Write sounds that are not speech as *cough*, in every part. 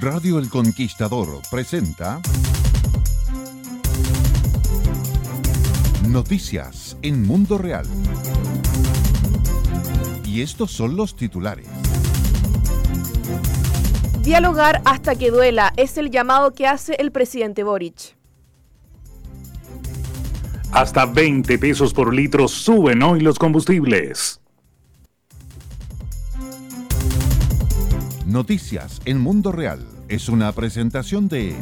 Radio El Conquistador presenta Noticias en Mundo Real. Y estos son los titulares. Dialogar hasta que duela es el llamado que hace el presidente Boric. Hasta 20 pesos por litro suben hoy los combustibles. Noticias en Mundo Real es una presentación de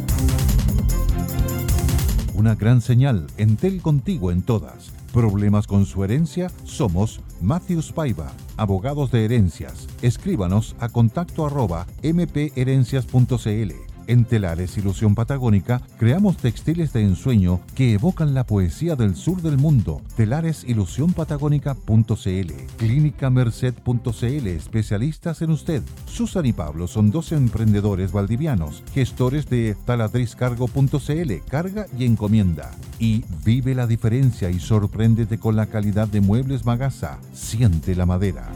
una gran señal, Entel contigo en todas. ¿Problemas con su herencia? Somos Matthews Paiva, abogados de herencias. Escríbanos a contacto arroba mperencias.cl. En Telares Ilusión Patagónica creamos textiles de ensueño que evocan la poesía del sur del mundo. Telares-ilusión-patagónica.cl Clínica Merced.cl Especialistas en usted. Susan y Pablo son dos emprendedores valdivianos, gestores de taladriscargo.cl, carga y encomienda. Y vive la diferencia y sorpréndete con la calidad de muebles Magasa. Siente la madera.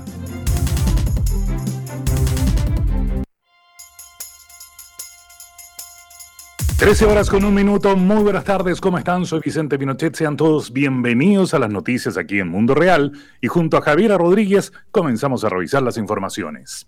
13 horas con un minuto. Muy buenas tardes, ¿cómo están? Soy Vicente Pinochet. Sean todos bienvenidos a las noticias aquí en Mundo Real. Y junto a Javiera Rodríguez comenzamos a revisar las informaciones.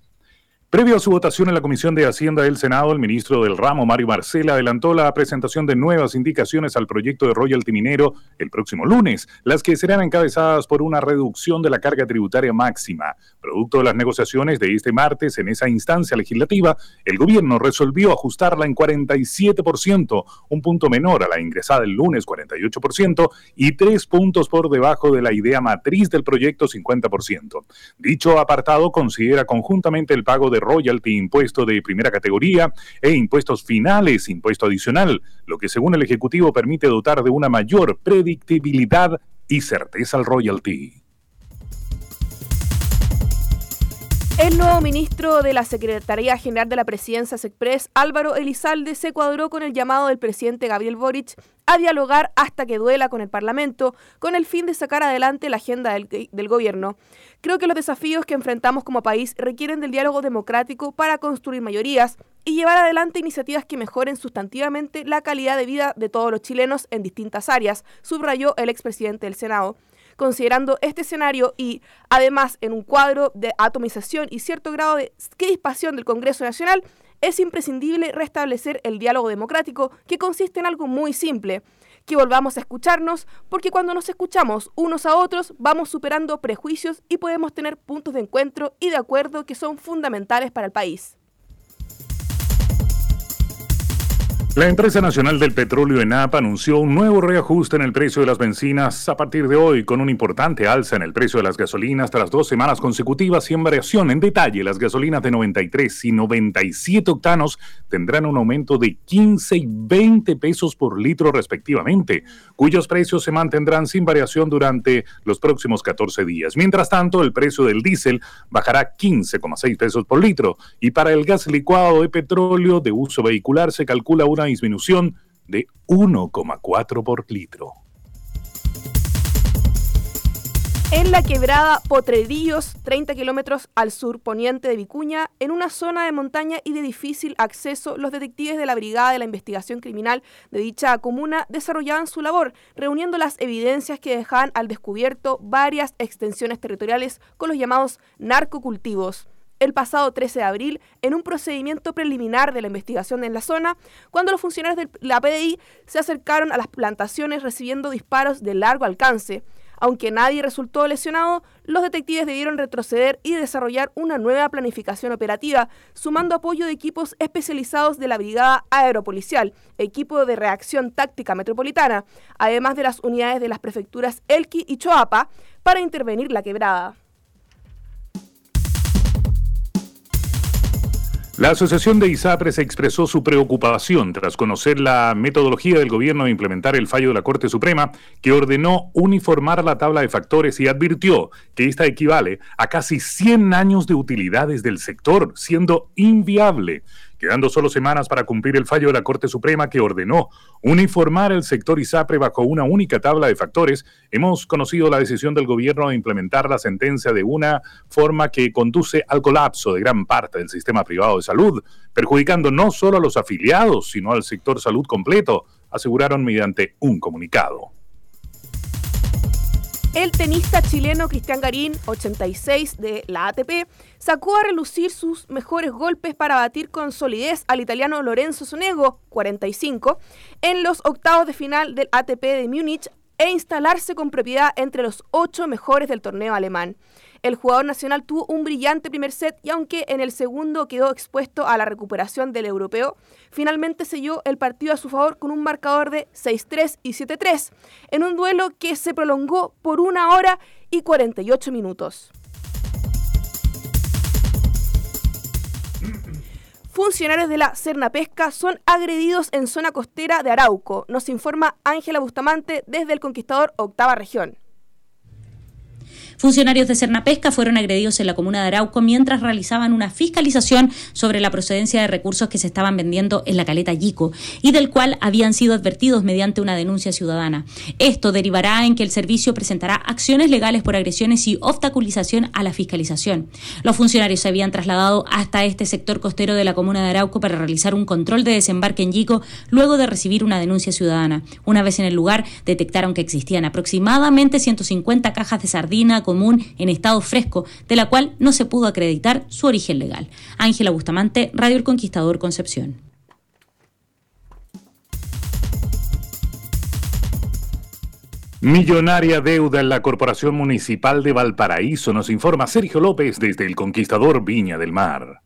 Previo a su votación en la Comisión de Hacienda del Senado, el ministro del ramo, Mario Marcela, adelantó la presentación de nuevas indicaciones al proyecto de royalty minero el próximo lunes, las que serán encabezadas por una reducción de la carga tributaria máxima. Producto de las negociaciones de este martes en esa instancia legislativa, el gobierno resolvió ajustarla en 47%, un punto menor a la ingresada el lunes 48% y tres puntos por debajo de la idea matriz del proyecto 50%. Dicho apartado considera conjuntamente el pago de royalty, impuesto de primera categoría e impuestos finales, impuesto adicional, lo que según el Ejecutivo permite dotar de una mayor predictibilidad y certeza al royalty. El nuevo ministro de la Secretaría General de la Presidencia SECPRES, Álvaro Elizalde, se cuadró con el llamado del presidente Gabriel Boric a dialogar hasta que duela con el Parlamento, con el fin de sacar adelante la agenda del, del gobierno. Creo que los desafíos que enfrentamos como país requieren del diálogo democrático para construir mayorías y llevar adelante iniciativas que mejoren sustantivamente la calidad de vida de todos los chilenos en distintas áreas, subrayó el expresidente del Senado. Considerando este escenario y además en un cuadro de atomización y cierto grado de crispación del Congreso Nacional, es imprescindible restablecer el diálogo democrático que consiste en algo muy simple, que volvamos a escucharnos, porque cuando nos escuchamos unos a otros vamos superando prejuicios y podemos tener puntos de encuentro y de acuerdo que son fundamentales para el país. La empresa nacional del petróleo ENAP anunció un nuevo reajuste en el precio de las bencinas a partir de hoy, con un importante alza en el precio de las gasolinas tras dos semanas consecutivas y en variación. En detalle, las gasolinas de 93 y 97 octanos tendrán un aumento de 15 y 20 pesos por litro respectivamente, cuyos precios se mantendrán sin variación durante los próximos 14 días. Mientras tanto, el precio del diésel bajará 15,6 pesos por litro y para el gas licuado de petróleo de uso vehicular se calcula una disminución de 1,4 por litro. En la quebrada Potrerillos, 30 kilómetros al sur poniente de Vicuña, en una zona de montaña y de difícil acceso, los detectives de la Brigada de la Investigación Criminal de dicha comuna desarrollaban su labor, reuniendo las evidencias que dejaban al descubierto varias extensiones territoriales con los llamados narcocultivos el pasado 13 de abril en un procedimiento preliminar de la investigación en la zona, cuando los funcionarios de la PDI se acercaron a las plantaciones recibiendo disparos de largo alcance. Aunque nadie resultó lesionado, los detectives debieron retroceder y desarrollar una nueva planificación operativa, sumando apoyo de equipos especializados de la Brigada Aeropolicial, equipo de reacción táctica metropolitana, además de las unidades de las prefecturas Elqui y Choapa, para intervenir la quebrada. La Asociación de ISAPRES expresó su preocupación tras conocer la metodología del gobierno de implementar el fallo de la Corte Suprema que ordenó uniformar la tabla de factores y advirtió que esta equivale a casi 100 años de utilidades del sector, siendo inviable quedando solo semanas para cumplir el fallo de la Corte Suprema que ordenó uniformar el sector ISAPRE bajo una única tabla de factores, hemos conocido la decisión del gobierno de implementar la sentencia de una forma que conduce al colapso de gran parte del sistema privado de salud, perjudicando no solo a los afiliados, sino al sector salud completo, aseguraron mediante un comunicado. El tenista chileno Cristian Garín, 86 de la ATP, sacó a relucir sus mejores golpes para batir con solidez al italiano Lorenzo Sonego, 45, en los octavos de final del ATP de Múnich e instalarse con propiedad entre los ocho mejores del torneo alemán. El jugador nacional tuvo un brillante primer set y aunque en el segundo quedó expuesto a la recuperación del europeo, finalmente selló el partido a su favor con un marcador de 6-3 y 7-3, en un duelo que se prolongó por una hora y 48 minutos. Funcionarios de la Cernapesca son agredidos en zona costera de Arauco, nos informa Ángela Bustamante desde el Conquistador Octava Región. Funcionarios de Cernapesca fueron agredidos en la comuna de Arauco mientras realizaban una fiscalización sobre la procedencia de recursos que se estaban vendiendo en la caleta Yico y del cual habían sido advertidos mediante una denuncia ciudadana. Esto derivará en que el servicio presentará acciones legales por agresiones y obstaculización a la fiscalización. Los funcionarios se habían trasladado hasta este sector costero de la comuna de Arauco para realizar un control de desembarque en Yico luego de recibir una denuncia ciudadana. Una vez en el lugar, detectaron que existían aproximadamente 150 cajas de sardina común en estado fresco, de la cual no se pudo acreditar su origen legal. Ángela Bustamante, Radio El Conquistador Concepción. Millonaria deuda en la Corporación Municipal de Valparaíso, nos informa Sergio López desde El Conquistador Viña del Mar.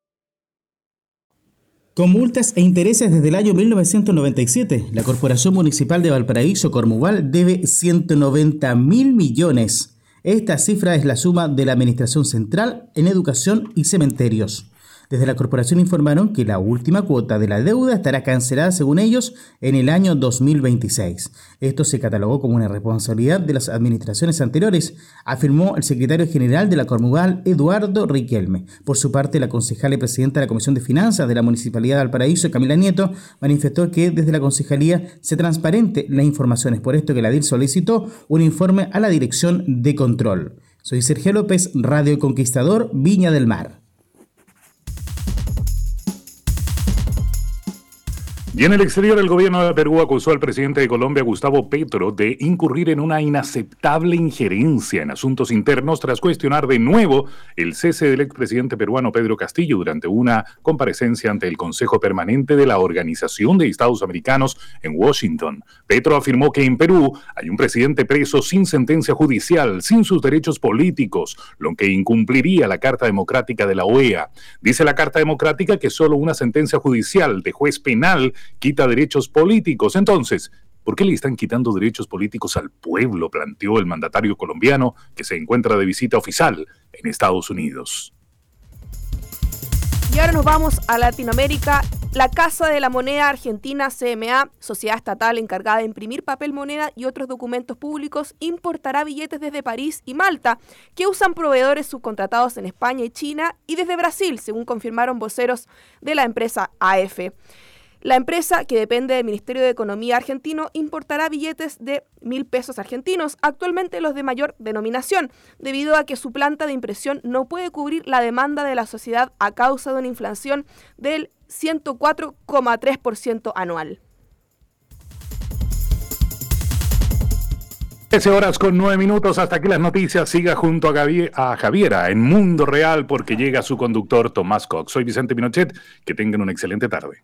Con multas e intereses desde el año 1997, la Corporación Municipal de Valparaíso, Cormugal, debe 190 mil millones. Esta cifra es la suma de la Administración Central en Educación y Cementerios. Desde la corporación informaron que la última cuota de la deuda estará cancelada, según ellos, en el año 2026. Esto se catalogó como una responsabilidad de las administraciones anteriores, afirmó el secretario general de la Cormugal, Eduardo Riquelme. Por su parte, la concejal y presidenta de la Comisión de Finanzas de la Municipalidad de Valparaíso, Camila Nieto, manifestó que desde la concejalía se transparente la información. Es por esto que la DIL solicitó un informe a la Dirección de Control. Soy Sergio López, Radio Conquistador, Viña del Mar. Y en el exterior, el gobierno de Perú acusó al presidente de Colombia, Gustavo Petro, de incurrir en una inaceptable injerencia en asuntos internos tras cuestionar de nuevo el cese del expresidente peruano Pedro Castillo durante una comparecencia ante el Consejo Permanente de la Organización de Estados Americanos en Washington. Petro afirmó que en Perú hay un presidente preso sin sentencia judicial, sin sus derechos políticos, lo que incumpliría la Carta Democrática de la OEA. Dice la Carta Democrática que solo una sentencia judicial de juez penal quita derechos políticos. Entonces, ¿por qué le están quitando derechos políticos al pueblo? planteó el mandatario colombiano que se encuentra de visita oficial en Estados Unidos. Y ahora nos vamos a Latinoamérica. La Casa de la Moneda Argentina, CMA, sociedad estatal encargada de imprimir papel moneda y otros documentos públicos, importará billetes desde París y Malta, que usan proveedores subcontratados en España y China, y desde Brasil, según confirmaron voceros de la empresa AF. La empresa, que depende del Ministerio de Economía argentino, importará billetes de mil pesos argentinos, actualmente los de mayor denominación, debido a que su planta de impresión no puede cubrir la demanda de la sociedad a causa de una inflación del 104,3% anual. 13 horas con 9 minutos hasta que las noticias siga junto a, a, Javiera en Mundo Real porque llega su conductor Tomás Cox. Soy Vicente Pinochet. Que tengan una excelente tarde.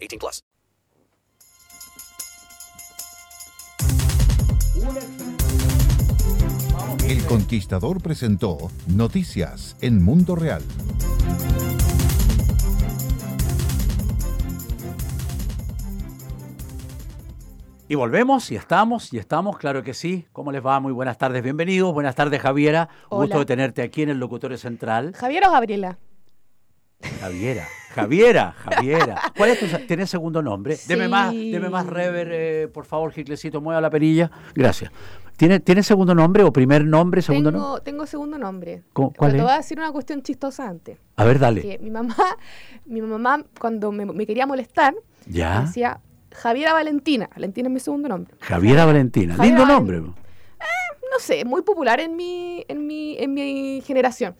18 plus. El Conquistador presentó Noticias en Mundo Real. Y volvemos, y estamos, y estamos, claro que sí. ¿Cómo les va? Muy buenas tardes, bienvenidos. Buenas tardes, Javiera. Hola. Gusto de tenerte aquí en el Locutorio Central. ¿Javier o Gabriela? Javiera, Javiera, Javiera. ¿Cuál es tu, ¿Tienes segundo nombre? Sí. Deme más, deme más rever, eh, por favor, Giclecito, mueva la perilla. Gracias. ¿Tiene, ¿Tiene segundo nombre o primer nombre, segundo tengo, nombre? tengo segundo nombre. ¿Cómo- cuál Pero es? Te voy a decir una cuestión chistosa antes. A ver, dale. Que mi mamá, mi mamá cuando me, me quería molestar, me Ya. decía Javiera Valentina. Valentina es mi segundo nombre. Javiera Valentina. Javiera Lindo nombre. No sé, muy popular en mi, en mi, en mi generación.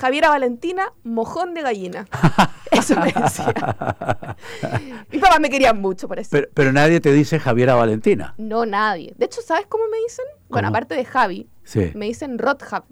Javiera Valentina, mojón de gallina. *laughs* Eso me decía. *laughs* Mis papás me querían mucho por eso. Pero, pero nadie te dice Javiera Valentina. No, nadie. De hecho, ¿sabes cómo me dicen? Bueno, aparte de Javi, Sí. me dicen Rod Hub.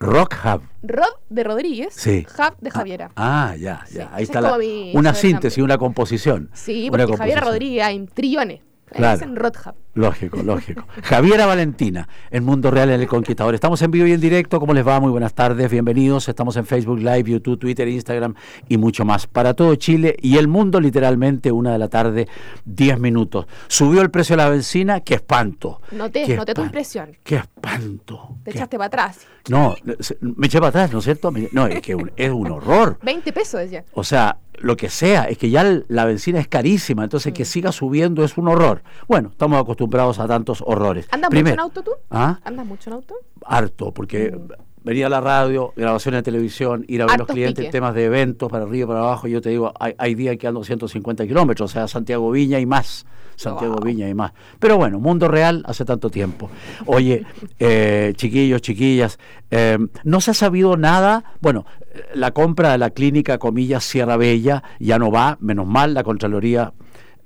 Rock Hub. Rod de Rodríguez, Sí. Hub de Javiera. Ah, ya, ya. Ahí es está la, una síntesis, una composición. Sí, Una porque Javiera composición. Rodríguez hay trillones. Me Claro. dicen Rod Hub. Lógico, lógico. Javiera Valentina, El Mundo Real en el Conquistador. Estamos en vivo y en directo. ¿Cómo les va? Muy buenas tardes, bienvenidos. Estamos en Facebook Live, YouTube, Twitter, Instagram y mucho más. Para todo Chile y el mundo, literalmente, una de la tarde, 10 minutos. Subió el precio de la benzina, qué espanto. Noté, Qué noté tu impresión. Qué espanto. Te Qué- echaste para atrás. No, me eché para atrás, ¿no es cierto? No, es que un- es un horror. 20 pesos decía. O sea, lo que sea, es que ya la benzina es carísima, entonces Mm. que siga subiendo es un horror. Bueno, estamos acostumbrados a tantos horrores. ¿Andas mucho en auto tú? ¿Ah? ¿Andas mucho en auto? Harto, porque venía a la radio, grabación de televisión, ir a ver los clientes, piques. temas de eventos para arriba y para abajo. Yo te digo, hay, hay días que ando 150 kilómetros, o sea, Santiago Viña y más. Santiago Wow. Viña y más. Pero bueno, mundo real hace tanto tiempo. Oye, eh, chiquillos, chiquillas, eh, no se ha sabido nada. Bueno, eh, la compra de la clínica, comillas, Sierra Bella ya no va, menos mal, la Contraloría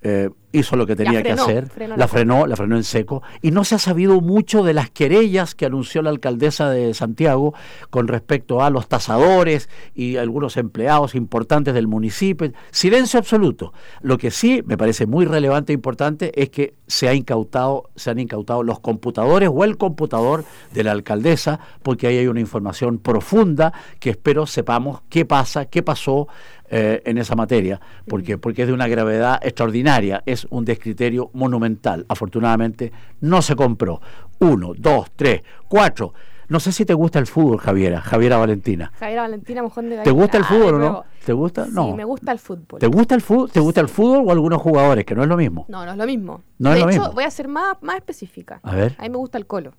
eh, hizo lo que tenía frenó, que hacer, frenó la la frenó, la frenó en seco, y no se ha sabido mucho de las querellas que anunció la alcaldesa de Santiago con respecto a los tasadores y algunos empleados importantes del municipio. Silencio absoluto. Lo que sí me parece muy relevante e importante es que se ha incautado, se han incautado los computadores o el computador de la alcaldesa, porque ahí hay una información profunda que espero sepamos qué pasa, qué pasó eh, en esa materia, porque, porque es de una gravedad extraordinaria, es un descriterio monumental. Afortunadamente no se compró. Uno, dos, tres, cuatro. No sé si te gusta el fútbol, Javiera, Javiera Valentina. Javiera Valentina, mojón de gallina. ¿Te gusta el Ah, fútbol o no? ¿Te gusta? Sí, No. me gusta el fútbol. ¿Te gusta el fútbol? ¿Te gusta el fútbol o algunos jugadores? Que no es lo mismo. No, no es lo mismo. No de es lo hecho, mismo. voy a ser más, más específica. A ver. A mí me gusta el colo.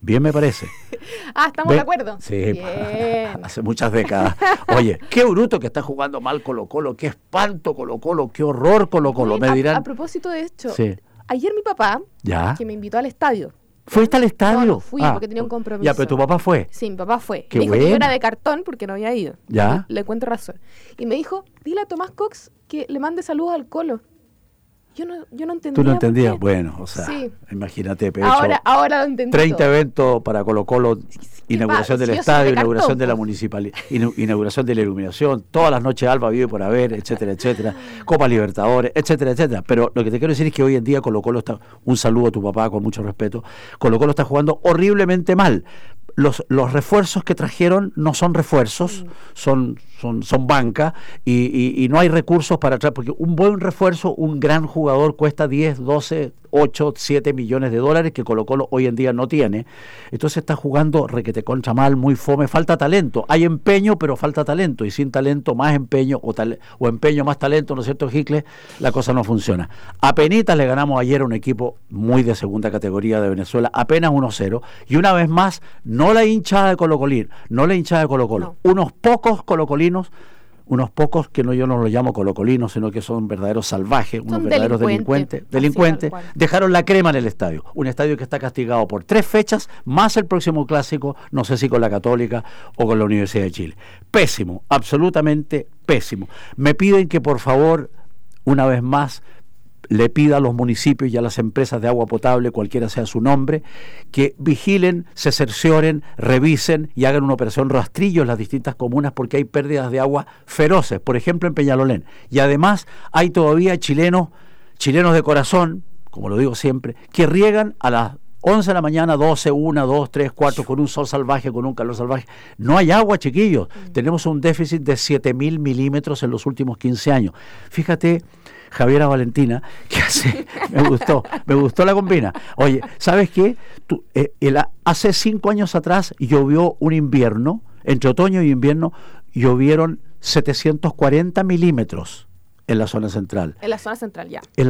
Bien me parece. *laughs* Ah, ¿estamos de acuerdo? Sí, Bien. *laughs* hace muchas décadas. Oye, qué bruto que está jugando mal Colo Colo, qué espanto Colo Colo, qué horror Colo Colo. Oye, Me dirán, A, propósito de esto, Sí. ayer mi papá, ya, que me invitó al estadio, ¿Fuiste al estadio? No, no fui Ah, porque tenía un compromiso. Ya, pero tu papá fue. Sí, mi papá fue. Qué me dijo que yo era de cartón porque no había ido. Ya. Le, le cuento razón. Y me dijo, dile a Tomás Cox que le mande saludos al Colo. Yo no, yo no entendía. Tú no entendías. Bueno, o sea, Sí. imagínate, Pecho. Ahora, ahora lo entendí. 30 todo. eventos para Colo Colo, inauguración va? del Si estadio, inauguración de la municipalidad, inauguración de la iluminación, todas las noches Alba vive por haber, etcétera, etcétera, Copa Libertadores, etcétera, etcétera. Pero lo que te quiero decir es que hoy en día Colo Colo está, un saludo a tu papá con mucho respeto, Colo Colo está jugando horriblemente mal. Los, los refuerzos que trajeron no son refuerzos, son, son, son banca y, y- y no hay recursos para atrás, porque un buen refuerzo, un gran jugador cuesta 10, 12, 8, 7 millones de dólares que Colo Colo hoy en día no tiene. Entonces está jugando requete contra mal, muy fome, falta talento. Hay empeño, pero falta talento. Y sin talento, más empeño, o, tal- o empeño más talento, ¿no es cierto, Gicle? La cosa no funciona. Apenas le ganamos ayer a un equipo muy de segunda categoría de Venezuela, apenas 1-0. Y una vez más, no la hinchada de Colo Colín, no la hinchada de Colo Colo. Unos pocos colocolinos unos pocos que no yo no los llamo colocolinos, sino que son verdaderos salvajes, unos verdaderos delincuentes, delincuentes, dejaron la crema en el estadio. Un estadio que está castigado por tres fechas, más el próximo clásico, no sé si con la Católica o con la Universidad de Chile. Pésimo, absolutamente pésimo. Me piden que por favor, una vez más, le pida a los municipios y a las empresas de agua potable, cualquiera sea su nombre, que vigilen, se cercioren, revisen y hagan una operación rastrillo en las distintas comunas porque hay pérdidas de agua feroces, por ejemplo en Peñalolén. Y además hay todavía chilenos, chilenos de corazón, como lo digo siempre, que riegan a las 11 de la mañana, 12, 1, 2, 3, 4, con un sol salvaje, con un calor salvaje. No hay agua, chiquillos. Tenemos un déficit de 7 mil milímetros en los últimos 15 años. Fíjate, Javiera Valentina, que hace, *laughs* me gustó, me gustó la combina. Oye, ¿sabes qué? Tú, eh, el- hace cinco años atrás llovió un invierno, entre otoño y invierno, llovieron 740 milímetros en la zona central. En la zona central, ya. En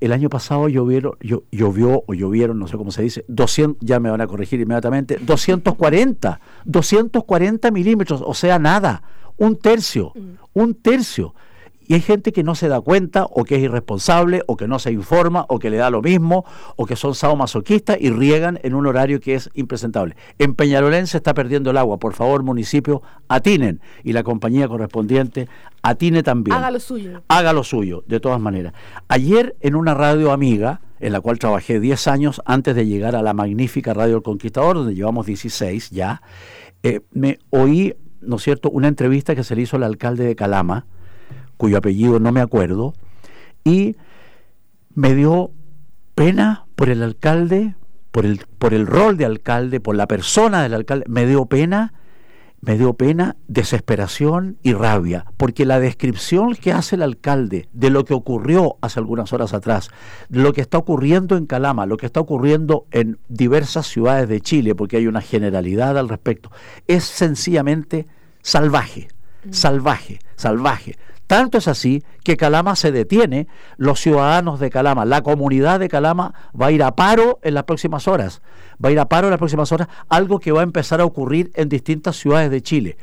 el año pasado llovieron, llo- llovió o llovieron, no sé cómo se dice, 200, ya me van a corregir inmediatamente, *laughs* 240, 240 milímetros, o sea, nada, un tercio, un tercio. Y hay gente que no se da cuenta, o que es irresponsable, o que no se informa, o que le da lo mismo, o que son sadomasoquistas y riegan en un horario que es impresentable. En Peñalolén se está perdiendo el agua. Por favor, municipio, atinen. Y la compañía correspondiente atine también Haga lo suyo. haga lo suyo, de todas maneras. Ayer en una radio amiga, en la cual trabajé 10 años antes de llegar a la magnífica Radio El Conquistador, donde llevamos 16 ya, eh, me oí, ¿no es cierto?, una entrevista que se le hizo al alcalde de Calama, cuyo apellido no me acuerdo, y me dio pena por el alcalde, por el, por el rol de alcalde, por la persona del alcalde, me dio pena me dio pena, desesperación y rabia, porque la descripción que hace el alcalde de lo que ocurrió hace algunas horas atrás, de lo que está ocurriendo en Calama, lo que está ocurriendo en diversas ciudades de Chile, porque hay una generalidad al respecto, es sencillamente salvaje, salvaje, salvaje. Tanto es así que Calama se detiene, los ciudadanos de Calama, la comunidad de Calama va a ir a paro en las próximas horas, va a ir a paro en las próximas horas, algo que va a empezar a ocurrir en distintas ciudades de Chile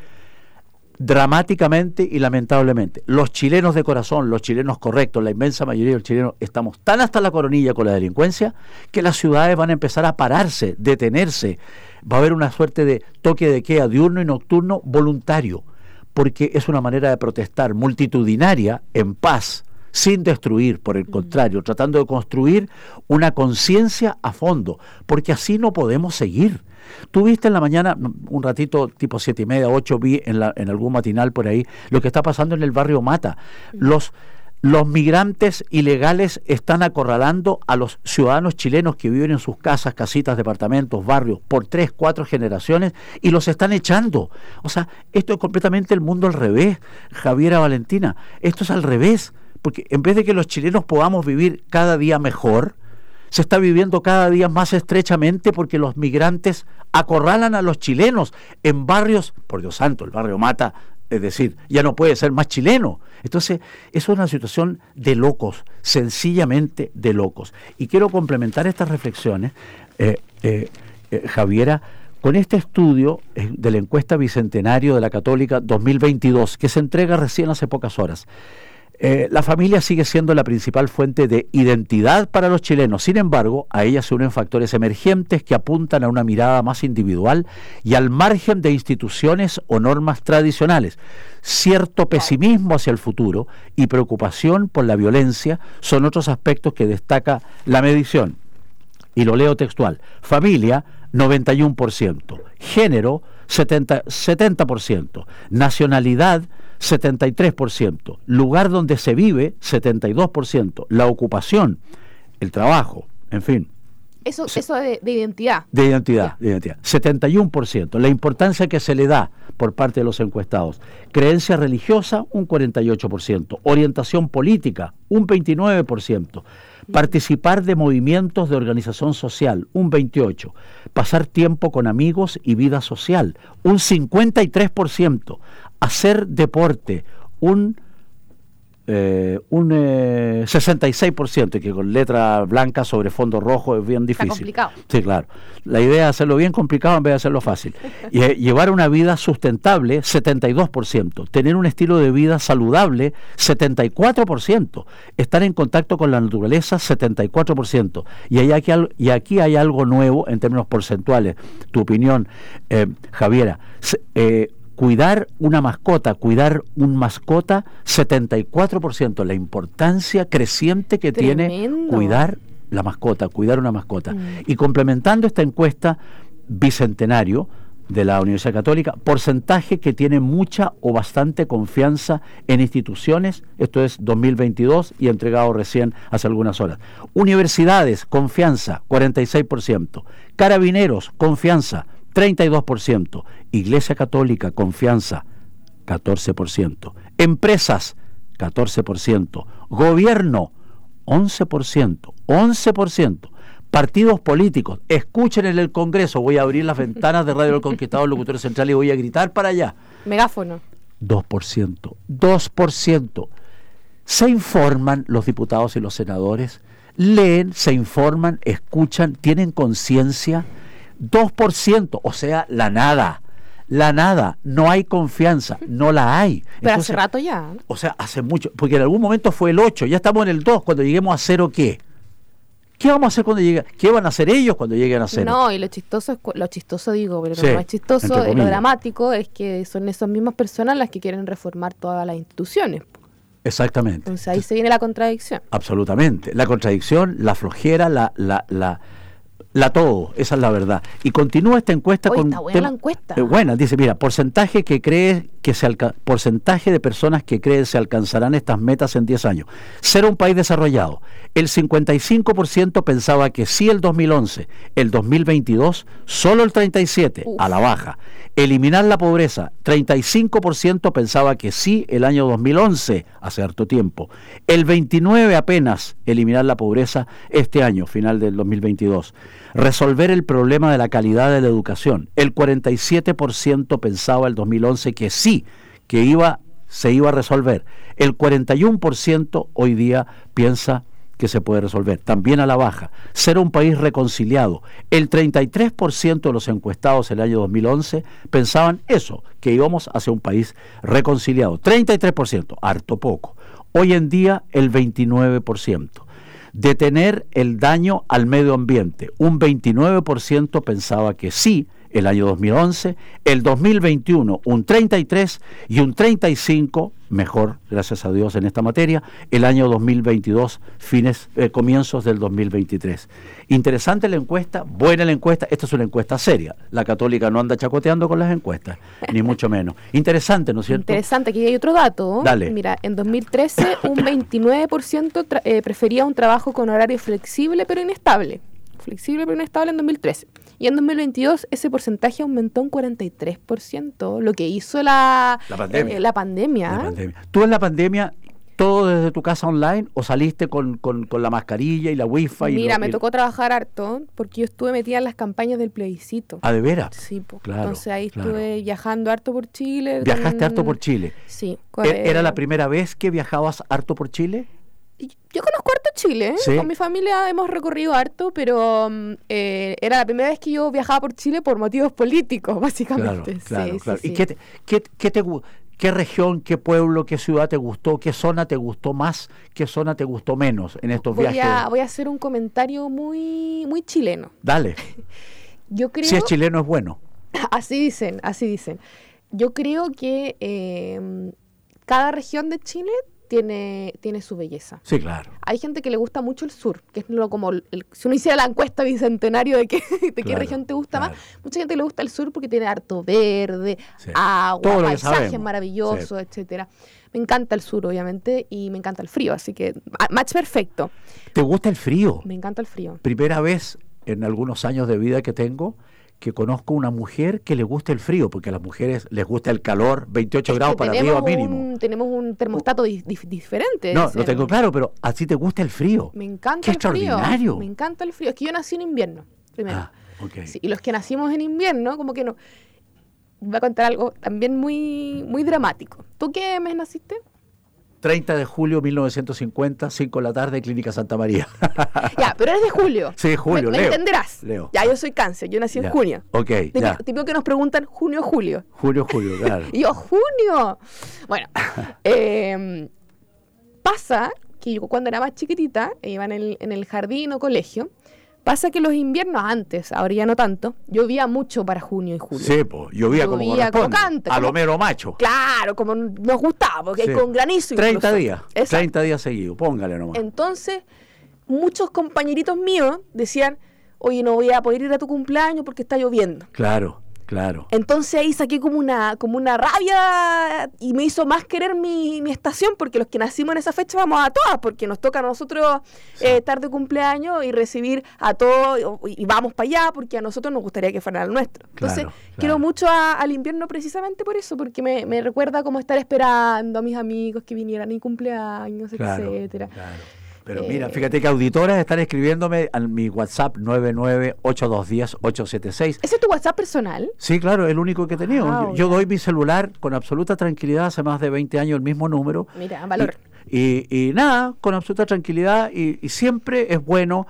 dramáticamente y lamentablemente. Los chilenos de corazón, los chilenos correctos, la inmensa mayoría de los chilenos, estamos tan hasta la coronilla con la delincuencia que las ciudades van a empezar a pararse, detenerse. Va a haber una suerte de toque de queda diurno y nocturno voluntario, porque es una manera de protestar multitudinaria en paz sin destruir, por el contrario, tratando de construir una conciencia a fondo, porque así no podemos seguir. Tú viste en la mañana, un ratito, tipo siete y media, ocho, vi en, la, en algún matinal por ahí, lo que está pasando en el barrio Mata. Los, los migrantes ilegales están acorralando a los ciudadanos chilenos que viven en sus casas, casitas, departamentos, barrios, por tres, cuatro generaciones y los están echando. O sea, esto es completamente el mundo al revés, Javiera Valentina. Esto es al revés, porque en vez de que los chilenos podamos vivir cada día mejor, se está viviendo cada día más estrechamente porque los migrantes acorralan a los chilenos en barrios, por Dios santo, el barrio Mata, es decir, ya no puede ser más chileno. Entonces, eso es una situación de locos, sencillamente de locos. Y quiero complementar estas reflexiones, eh, eh, eh, Javiera, con este estudio de la encuesta Bicentenario de la Católica 2022, que se entrega recién hace pocas horas. Eh, la familia sigue siendo la principal fuente de identidad para los chilenos. Sin embargo, a ella se unen factores emergentes que apuntan a una mirada más individual y al margen de instituciones o normas tradicionales. Cierto pesimismo hacia el futuro y preocupación por la violencia son otros aspectos que destaca la medición. Y lo leo textual. Familia, 91%. Género, 70%. 70%. Nacionalidad, 73%, lugar donde se vive, 72%, la ocupación, el trabajo, en fin. Eso, eso de, de identidad. De identidad, de identidad. 71%, la importancia que se le da por parte de los encuestados. Creencia religiosa, un 48%. Orientación política, un 29%. Participar de movimientos de organización social, un 28%. Pasar tiempo con amigos y vida social, un 53% hacer deporte un, eh, un eh, 66%, que con letra blanca sobre fondo rojo es bien difícil. Está complicado. Sí, claro. La idea es hacerlo bien complicado en vez de hacerlo fácil. *laughs* y, eh, llevar una vida sustentable, 72%. Tener un estilo de vida saludable, 74%. Estar en contacto con la naturaleza, 74%. Y, hay aquí, y aquí hay algo nuevo en términos porcentuales. Tu opinión, eh, Javiera. Se- eh, cuidar una mascota, cuidar un mascota, 74%, la importancia creciente que tiene cuidar la mascota, cuidar una mascota. Mm. Y complementando esta encuesta bicentenario de la Universidad Católica, porcentaje que tiene mucha o bastante confianza en instituciones, esto es 2022 y entregado recién hace algunas horas. Universidades, confianza, 46%. Carabineros, confianza, 32%. Iglesia Católica, confianza, 14%. Empresas, 14%. Gobierno, 11%. 11%. Partidos políticos, escuchen en el Congreso, voy a abrir las ventanas de Radio del Conquistador, locutor central, y voy a gritar para allá. Megáfono. 2%. 2%. Se informan los diputados y los senadores, leen, se informan, escuchan, tienen conciencia. 2%, o sea, la nada. La nada, no hay confianza, no la hay. *laughs* Pero Entonces, hace rato ya. o sea, hace mucho, porque en algún momento fue el 8, ya estamos en el 2, cuando lleguemos a cero, ¿qué? ¿Qué vamos a hacer cuando llegue? ¿Qué van a hacer ellos cuando lleguen a cero? No, y lo chistoso es, lo chistoso digo, pero Sí, lo más chistoso, lo dramático es que son esas mismas personas las que quieren reformar todas las instituciones. Exactamente. Entonces ahí se viene la contradicción. Absolutamente. La contradicción, la flojera, la, la, la, la todo, esa es la verdad. Y continúa esta encuesta con está buena la encuesta. Eh, buena, dice, mira, porcentaje que cree que se alca- porcentaje de personas que creen se alcanzarán estas metas en 10 años. Ser un país desarrollado. El 55% pensaba que sí el 2011, el 2022 solo el 37 a la baja. Eliminar la pobreza, 35% pensaba que sí el año 2011, hace harto tiempo. El 29 apenas eliminar la pobreza este año, final del 2022. Resolver el problema de la calidad de la educación. El 47% pensaba el 2011 que sí, que iba se iba a resolver. El 41% hoy día piensa que se puede resolver, también a la baja. Ser un país reconciliado. El 33% de los encuestados en el año 2011 pensaban eso, que íbamos hacia un país reconciliado. 33%, harto poco. Hoy en día el 29%. Detener el daño al medio ambiente. Un 29% pensaba que sí el año 2011, el 2021 un 33 y un 35, mejor, gracias a Dios en esta materia, el año 2022, fines, eh, comienzos del 2023. Interesante la encuesta, buena la encuesta, esta es una encuesta seria. La católica no anda chacoteando con las encuestas, ni mucho menos. Interesante, ¿no es cierto? Interesante, aquí hay otro dato. Dale. Mira, en 2013 un 29% tra- eh, prefería un trabajo con horario flexible pero inestable. Flexible pero inestable en 2013. Y en 2022 ese porcentaje aumentó un 43%, lo que hizo la, La pandemia. eh, la pandemia. La pandemia. ¿Tú en la pandemia todo desde tu casa online o saliste con, con- con la mascarilla y la wifi? y Mira, lo- me y- tocó trabajar harto porque yo estuve metida en las campañas del plebiscito. ¿Ah, de veras? Sí. Claro, entonces ahí claro. estuve viajando harto por Chile. ¿Viajaste con- harto por Chile? Sí. ¿E- ¿Era la primera vez que viajabas harto por Chile? Yo conozco harto Chile, ¿eh? ¿Sí? con mi familia hemos recorrido harto, pero mm, eh, era la primera vez que yo viajaba por Chile por motivos políticos, *laughs* básicamente. Claro, claro, Sí, claro. sí, ¿Y qué te, qué, qué te gu- ¿Qué región, qué pueblo, qué ciudad te gustó? ¿Qué zona te gustó más? ¿Qué zona te gustó menos en estos Voy viajes? a, voy a hacer un comentario muy, muy chileno. Dale. *laughs* Yo creo. Si es chileno es bueno. *laughs* Así dicen, así dicen. Yo creo que eh, cada región de Chile tiene, tiene su belleza. Sí, claro. Hay gente que le gusta mucho el sur, que es lo como el- si uno hiciera la encuesta bicentenario de qué, *laughs* de qué región te gusta claro. más, mucha gente le gusta el sur porque tiene harto verde, Sí. agua, paisajes maravillosos, etcétera. Me encanta el sur, obviamente, y me encanta el frío, así que match perfecto. ¿Te gusta el frío? Me encanta el frío. Primera vez en algunos años de vida que tengo que conozco una mujer que le gusta el frío, porque a las mujeres les gusta el calor, 28 Es grados para arriba mínimo. un- tenemos un termostato di- dif- diferente. No, lo tengo claro, pero a ti te gusta el frío. Me encanta Qué el frío. extraordinario. Me encanta el frío. Es que yo nací en invierno, primero. Ah, ok. Sí, y los que nacimos en invierno, como que no. Voy a contar algo también muy, muy dramático. ¿Tú qué mes naciste? 30 de julio 1950, 5 de la tarde, Clínica Santa María. *laughs* ya, pero eres de julio. Sí, julio, Me, me Leo. entenderás. Leo. Ya, yo soy cáncer, yo nací Ya. en junio. Ok, Típico, ya. típico que nos preguntan junio o julio. Julio, julio, *laughs* claro. Y yo, junio. Bueno, *laughs* eh, pasa que yo cuando era más chiquitita, iba en el, en el jardín o colegio, pasa que los inviernos antes, ahora ya no tanto, llovía mucho para junio y julio. Sí, pues, llovía como Llovía corresponde. crocante, a como- lo mero macho. Claro, como nos gustaba, porque Sí. con granizo 30 incluso. días, Exacto. 30 días seguidos, póngale nomás. Entonces, muchos compañeritos míos decían, oye, no voy a poder ir a tu cumpleaños porque está lloviendo. Claro, claro. Entonces ahí saqué como una, como una rabia y me hizo más querer mi, mi estación, porque los que nacimos en esa fecha vamos a todas, porque nos toca a nosotros eh, estar de cumpleaños y recibir a todos, y, y vamos para allá, porque a nosotros nos gustaría que fuera el nuestro. Entonces, Claro, quiero mucho a- al invierno precisamente por eso, porque me, me recuerda como estar esperando a mis amigos que vinieran a mi cumpleaños, Claro, etcétera. claro. Pero Eh, mira, fíjate que auditoras están escribiéndome a mi WhatsApp 998210876. ¿Ese es tu WhatsApp personal? Sí, claro, el único que he tenido. Wow, yo, doy mi celular con absoluta tranquilidad, hace más de 20 años el mismo número. Mira, valor. Y, y nada, con absoluta tranquilidad y, y siempre es bueno.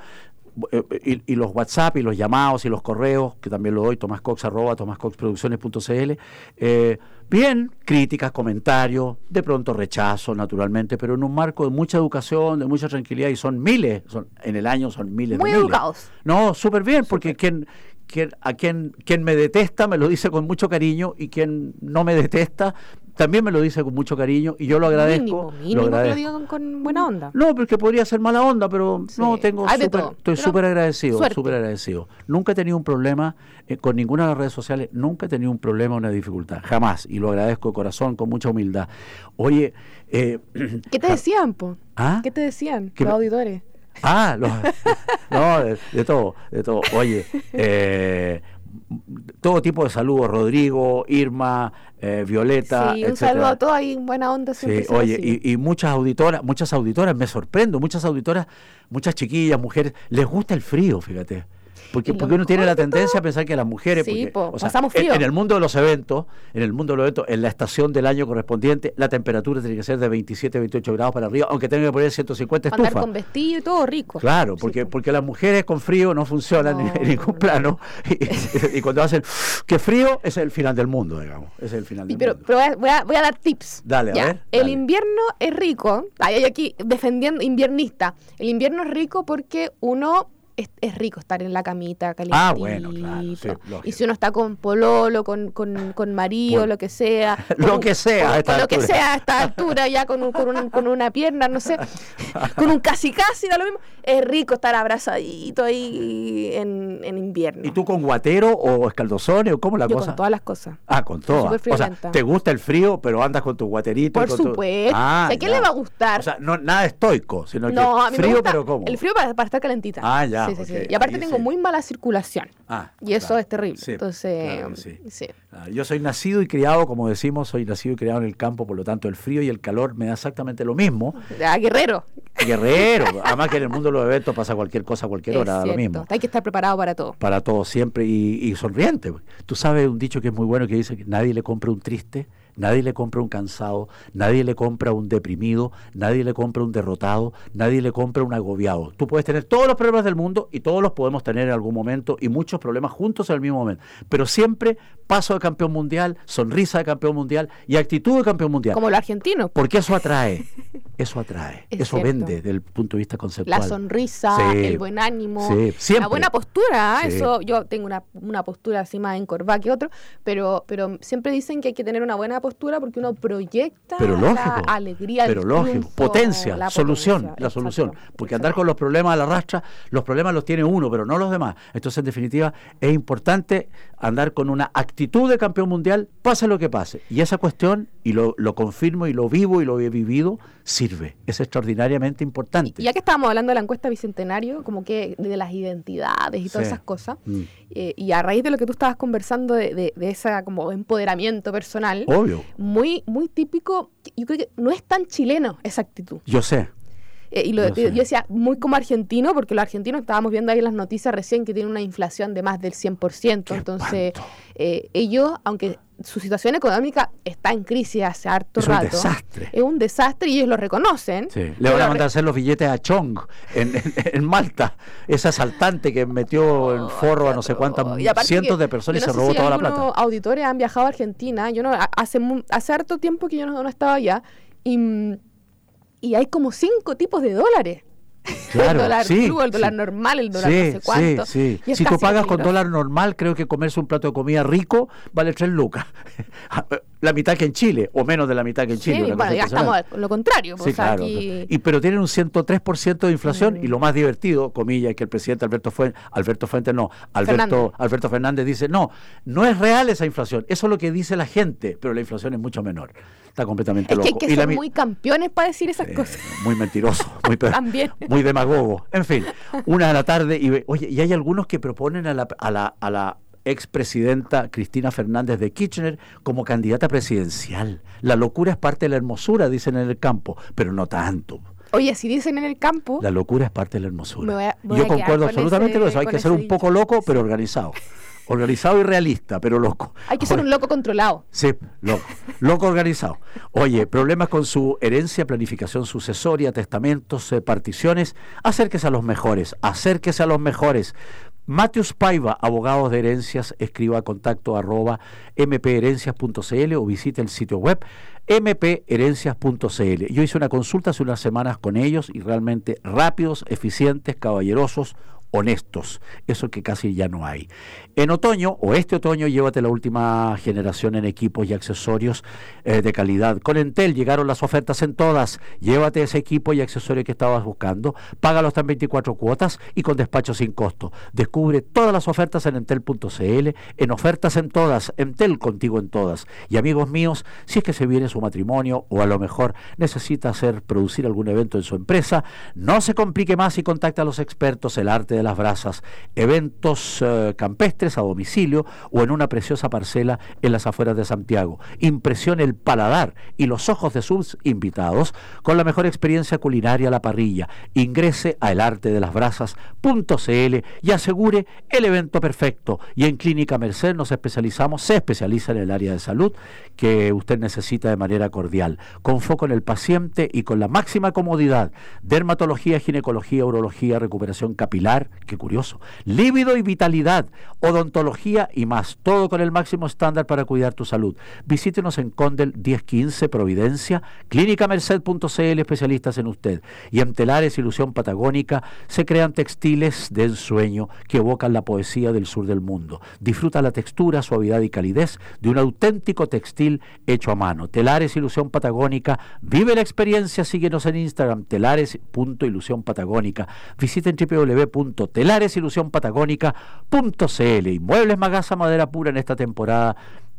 Eh, Y, y los WhatsApp y los llamados y los correos, que también lo doy, tomascox arroba tomascoxproducciones.cl, eh, bien, críticas, comentarios, de pronto rechazo, naturalmente, pero en un marco de mucha educación, de mucha tranquilidad, y son miles, son, en el año son miles Muy de miles. educados. No, súper bien, porque quien, quien, a quien, quien me detesta me lo dice con mucho cariño y quien no me detesta también me lo dice con mucho cariño y yo lo agradezco. Mínimo, lo mínimo que lo agradezco. digan con buena onda. No, porque podría ser mala onda, pero no, tengo todo, estoy súper agradecido, súper agradecido. Nunca he tenido un problema eh, con ninguna de las redes sociales, nunca he tenido un problema o una dificultad, jamás, y lo agradezco de corazón, con mucha humildad. Oye, eh, *clears throat* ¿Qué te decían, po? ¿Ah? ¿Qué te decían ¿Qué los auditores? Ah, los- *laughs* no, de, de todo, de todo. Oye, *laughs* eh, todo tipo de saludos, Rodrigo, Irma, eh, Violeta, Sí, un etcétera. saludo a todos ahí, buena onda. Sí, oye, y, y muchas auditoras, muchas auditoras, me sorprendo, muchas auditoras, muchas chiquillas, mujeres, les gusta el frío, fíjate. Porque, porque uno tiene la tendencia a pensar que las mujeres, Sí, porque, po, o sea, pasamos en- frío. En, el mundo de los eventos, en el mundo de los eventos, en la estación del año correspondiente, la temperatura tiene que ser de 27, 28 grados para arriba, aunque tenga que poner 150 Andar estufas. con vestido y todo rico. Claro, porque, porque las mujeres con frío no funcionan en- en ningún plano. *laughs* Y, y cuando hacen qué frío, es el final del mundo, digamos. Es el final del pero, mundo. pero voy, a, voy a- dar tips. Dale, a ver, El dale. invierno es rico. Ay, ay, aquí defendiendo, inviernista. El invierno es rico porque uno es, es rico estar en la camita calientito. Ah, bueno, claro, sí, y si uno está con pololo, con, con, con marido, Bueno. lo que sea. *laughs* Lo con- que sea a con- esta con lo que sea a esta altura, ya con, un- con, un- con una pierna, no sé. con un casi casi, da lo mismo. Es rico estar abrazadito ahí en, en invierno. ¿Y tú con guatero o escaldozones o cómo la Yo cosa? con todas las cosas. Ah, con todas. O sea, te gusta el frío, pero andas con tu guaterito. y Por con tu- supuesto. Ah, ¿A quién ya. le va a gustar? O sea, no, nada estoico, sino No, a que me frío, gusta pero ¿cómo? El frío para, para estar calentita. Ah, ya, Sí, sí, sí. ok, Y aparte ahí tengo sí. muy mala circulación. Ah, y eso claro. es terrible. Sí, Entonces, claro que sí. sí. Ah, Yo soy nacido y criado, como decimos, soy nacido y criado en el campo, por lo tanto el frío y el calor me da exactamente lo mismo. Ah, guerrero. Guerrero, además que en el mundo de los eventos pasa cualquier cosa a cualquier hora, lo mismo. Hay que estar preparado para todo. Para todos siempre y, y sonriente. Tú sabes un dicho que es muy bueno que dice que nadie le compra un triste, nadie le compra un cansado, nadie le compra un deprimido, nadie le compra un derrotado, nadie le compra un agobiado. Tú puedes tener todos los problemas del mundo y todos los podemos tener en algún momento y muchos problemas juntos en el mismo momento, pero siempre paso de campeón mundial, sonrisa de campeón mundial y actitud de campeón mundial. Como lo argentino. Porque eso atrae, eso atrae, *laughs* Es eso cierto. vende desde el punto de vista conceptual. La sonrisa, Sí. el buen ánimo, Sí, la buena postura. ¿ah? Sí. Eso, yo tengo una, una postura así más encorvada que otro, pero, pero siempre dicen que hay que tener una buena postura porque uno proyecta Pero la alegría, el Pero lógico. triunfo, Potencia, la solución, potencia. la solución. Porque andar con los problemas a la rastra, los problemas los tiene uno, pero no los demás. Entonces, en definitiva, es importante andar con una actitud de campeón mundial, pase lo que pase. Y esa cuestión, y lo, lo confirmo y lo vivo y lo he vivido, sirve. Es extraordinariamente importante. Y ya que estábamos hablando de la encuesta bicentenario, como que de las identidades y todas Sí. esas cosas, Mm. eh, y a raíz de lo que tú estabas conversando de, de, de esa como empoderamiento personal, Obvio. muy, muy típico, yo creo que no es tan chileno esa actitud. Yo sé. Eh, y lo, Yo decía, muy como argentino, porque los argentinos estábamos viendo ahí las noticias recién que tienen una inflación de más del 100%. Entonces, eh, ellos, aunque su situación económica está en crisis hace harto Es un rato, desastre. es un desastre y ellos lo reconocen. Sí, Le van a mandar a hacer los billetes a Chong en, en- en Malta, ese asaltante que metió en forro a no sé cuántas aparte cientos de personas y se robó si toda la plata. auditores han viajado a Argentina. Yo no, hace, hace harto tiempo que yo no, no estaba allá. Y, y hay como cinco tipos de dólares. *laughs* Claro, el dólar sí, el dólar sí. normal, el dólar Sí, no sé cuánto. sí, sí. Si tú pagas con dólar normal, creo que comerse un plato de comida rico vale 3 lucas. *laughs* la mitad que en Chile, o menos de la mitad que en Chile. Sí, bueno, ya estamos lo contrario. Pues, claro. aquí- Y, pero tienen un 103% de inflación Mm. y lo más divertido, comillas, que el presidente Alberto Fuentes, Alberto Fuentes no, Alberto Fernández. Alberto Fernández dice, no, no es real esa inflación, eso es lo que dice la gente, pero la inflación es mucho menor. Está completamente es que hay loco. que Y la ser mi- muy campeones para decir esas cosas. muy mentiroso, muy, *laughs* También. muy demagogo. En fin, una de la tarde y oye, y hay algunos que proponen a la, a la, a la expresidenta Cristina Fernández de Kirchner como candidata presidencial. La locura es parte de la hermosura, dicen en el campo, pero no tanto. Oye, si dicen en el campo, La locura es parte de la hermosura. Me voy a- voy Yo concuerdo con absolutamente ese- con eso. Hay que ser un poco loco, pero organizado. *laughs* Organizado y realista, pero loco. hay que ser un loco controlado. Sí, loco, loco organizado. Oye, problemas con su herencia, planificación sucesoria, testamentos, eh, particiones, acérquese a los mejores, acérquese a los mejores. Mateus Paiva, abogados de herencias, escriba a contacto arroba mpherencias.cl o visite el sitio web mpherencias.cl. Yo hice una consulta hace unas semanas con ellos y realmente rápidos, eficientes, caballerosos, honestos, eso que casi ya no hay. En otoño o este otoño llévate la última generación en equipos y accesorios eh, de calidad. Con Entel llegaron las ofertas en todas. Llévate ese equipo y accesorio que estabas buscando. Págalo hasta en 24 cuotas y con despacho sin costo. Descubre todas las ofertas en entel.cl, en ofertas en todas, Entel contigo en todas. Y amigos míos, si es que se viene su matrimonio o a lo mejor necesita hacer producir algún evento en su empresa, no se complique más y contacta a los expertos el arte de las brasas, eventos eh, campestres a domicilio o en una preciosa parcela en las afueras de Santiago. Impresione el paladar y los ojos de sus invitados con la mejor experiencia culinaria a la parrilla. Ingrese a elartedelasbrasas.cl y asegure el evento perfecto. Y en Clínica Merced nos especializamos, se especializa en el área de salud que usted necesita de manera cordial, con foco en el paciente y con la máxima comodidad. Dermatología, ginecología, urología, recuperación capilar, qué curioso, líbido y vitalidad, odontología y más, todo con el máximo estándar para cuidar tu salud. Visítenos en Condel 1015 Providencia, clínicamerced.cl, especialistas en usted. Y en Telares Ilusión Patagónica se crean textiles de ensueño que evocan la poesía del sur del mundo. Disfruta la textura, suavidad y calidez de un auténtico textil hecho a mano. Telares Ilusión Patagónica, vive la experiencia, síguenos en Instagram, telares.ilusión patagónica. Visiten www.telaresilusionpatagónica.cl. Inmuebles Magasa Madera Pura en esta temporada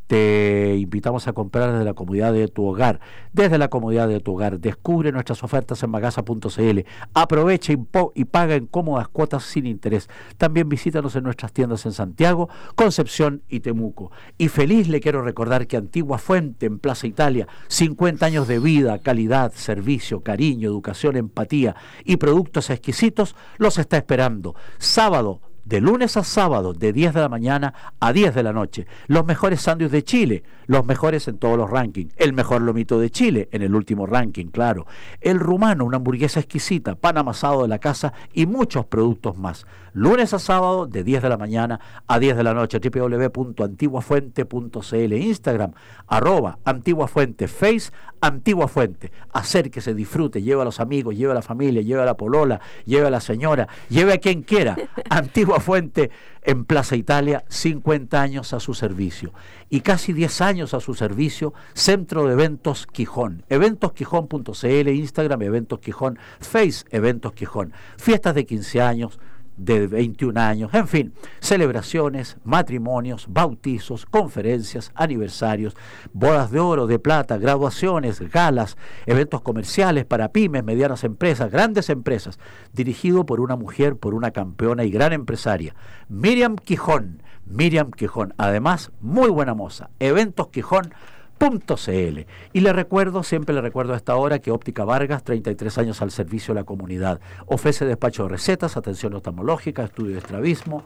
te invitamos a comprar desde la comodidad de tu hogar. Desde la comodidad de tu hogar. Descubre nuestras ofertas en magasa.cl. Aprovecha y, paga en cómodas cuotas sin interés. También visítanos en nuestras tiendas en Santiago, Concepción y Temuco. Y feliz le quiero recordar que Antigua Fuente en Plaza Italia, 50 años de vida, calidad, servicio, cariño, educación, empatía y productos exquisitos, los está esperando. Sábado de lunes a sábado, de 10 de la mañana a 10 de la noche. Los mejores sándwiches de Chile, los mejores en todos los rankings. El mejor lomito de Chile, en el último ranking, claro. El rumano, una hamburguesa exquisita, pan amasado de la casa y muchos productos más. Lunes a sábado, de 10 de la mañana a 10 de la noche. www.antiguafuente.cl Instagram, arroba antiguafuente, face Antigua Fuente. Acérquese, disfrute, lleve a los amigos, lleve a la familia, lleve a la polola, lleve a la señora, lleve a quien quiera. *laughs* Antigua Fuente en Plaza Italia, 50 años a su servicio. Y casi 10 años a su servicio, Centro de Eventos Quijón. Eventosquijón.cl, Instagram, Eventos Quijón, Face, Eventos Quijón. Fiestas de 15 años de 21 años, en fin, celebraciones, matrimonios, bautizos, conferencias, aniversarios, bodas de oro, de plata, graduaciones, galas, eventos comerciales para pymes, medianas empresas, grandes empresas, dirigido por una mujer, por una campeona y gran empresaria, Miriam Quijón. Miriam Quijón, además, muy buena moza. Eventos Quijón .cl. Y le recuerdo, siempre le recuerdo a esta hora, que Óptica Vargas, 33 años al servicio de la comunidad, ofrece despacho de recetas, atención oftalmológica, estudio de estrabismo,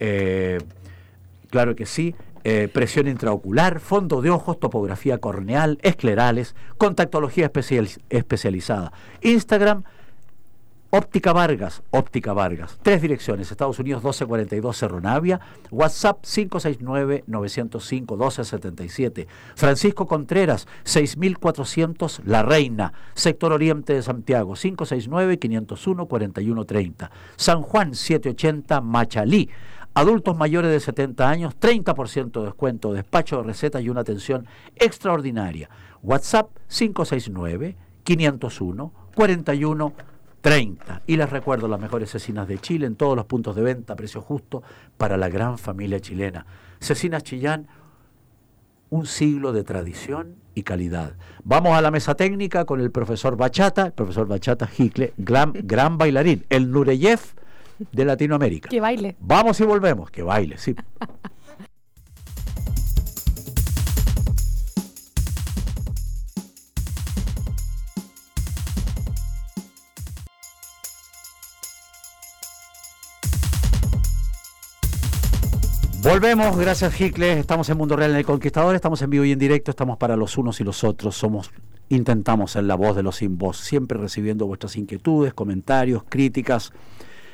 eh, claro que sí, eh, presión intraocular, fondo de ojos, topografía corneal, esclerales, contactología especializada. Instagram, Óptica Vargas, Óptica Vargas. Tres direcciones, Estados Unidos 1242 Cerro Navia, WhatsApp 569-905-1277. Francisco Contreras, 6400 La Reina, Sector Oriente de Santiago, 569-501-4130. San Juan 780 Machalí. Adultos mayores de 70 años, 30% de descuento, despacho de recetas y una atención extraordinaria. WhatsApp 569 501 41 30. Y les recuerdo las mejores cecinas de Chile en todos los puntos de venta, precio justo para la gran familia chilena. Cecinas Chillán, un siglo de tradición y calidad. Vamos a la mesa técnica con el profesor Bachata, el profesor Bachata Hicle, gran, gran bailarín, el Nureyev de Latinoamérica. Que baile. Vamos y volvemos, que baile, sí. Volvemos, gracias Hickle. Estamos en Mundo Real en el Conquistador, estamos en vivo y en directo, estamos para los unos y los otros, somos, intentamos ser la voz de los sin voz, siempre recibiendo vuestras inquietudes, comentarios, críticas,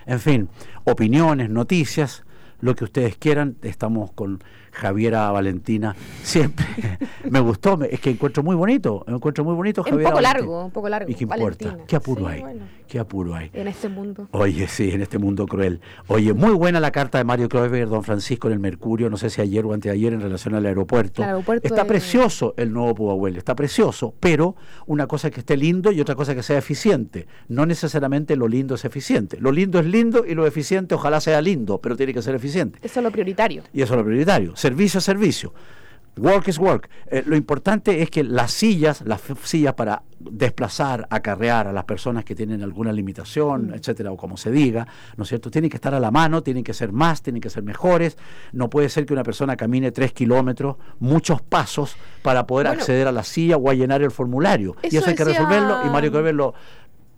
en fin, opiniones, noticias, lo que ustedes quieran. Estamos con Javiera Valentina, siempre *laughs* me gustó, es que encuentro muy bonito, me encuentro muy bonito Javiera. Un poco largo, un poco largo. ¿Y qué importa? ¿Qué apuro hay? Qué apuro hay. En este mundo. Oye, sí, en este mundo cruel. Oye, muy buena la carta de Mario Kroeber, don Francisco en el Mercurio, no sé si ayer o anteayer en relación al aeropuerto. está precioso el nuevo Pudahuel, está precioso, pero una cosa es que esté lindo y otra cosa es que sea eficiente. No necesariamente lo lindo es eficiente. Lo lindo es lindo y lo eficiente ojalá sea lindo, pero tiene que ser eficiente. Eso es lo prioritario. Y eso es lo prioritario. Servicio a servicio. Work is work. Eh, lo importante es que las sillas, las sillas para desplazar, acarrear a las personas que tienen alguna limitación, mm. etcétera, o como se diga, ¿no es cierto? Tienen que estar a la mano, tienen que ser más, tienen que ser mejores. No puede ser que una persona camine tres kilómetros, muchos pasos, para poder acceder a la silla o a llenar el formulario. y eso hay que resolverlo, y Mario Coelho lo,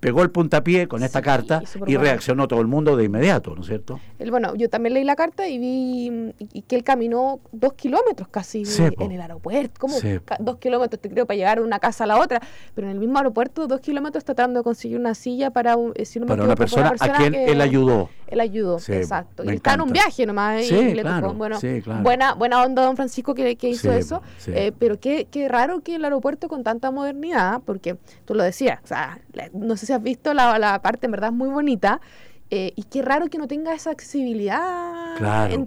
pegó el puntapié con esta carta y reaccionó todo el mundo de inmediato, ¿no es cierto? El, bueno, yo también leí la carta y vi que él caminó dos kilómetros casi en el aeropuerto, como dos kilómetros, te creo, para llegar de una casa a la otra, pero en el mismo aeropuerto, dos kilómetros tratando de conseguir una silla para, un, eh, para una, persona a quien él ayudó. Él ayudó, exacto. Y está en un viaje nomás. y le tocó, bueno, buena, buena onda don Francisco que, que hizo eso, eh, pero qué, qué raro que el aeropuerto con tanta modernidad, porque tú lo decías, o sea, no sé has visto la, parte en verdad muy bonita. Eh, y qué raro que no tenga esa accesibilidad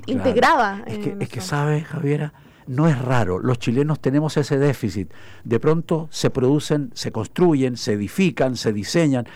integrada. Es que, es que sabes, Javiera, no es raro. Los chilenos tenemos ese déficit. De pronto se producen, se construyen, se edifican, se diseñan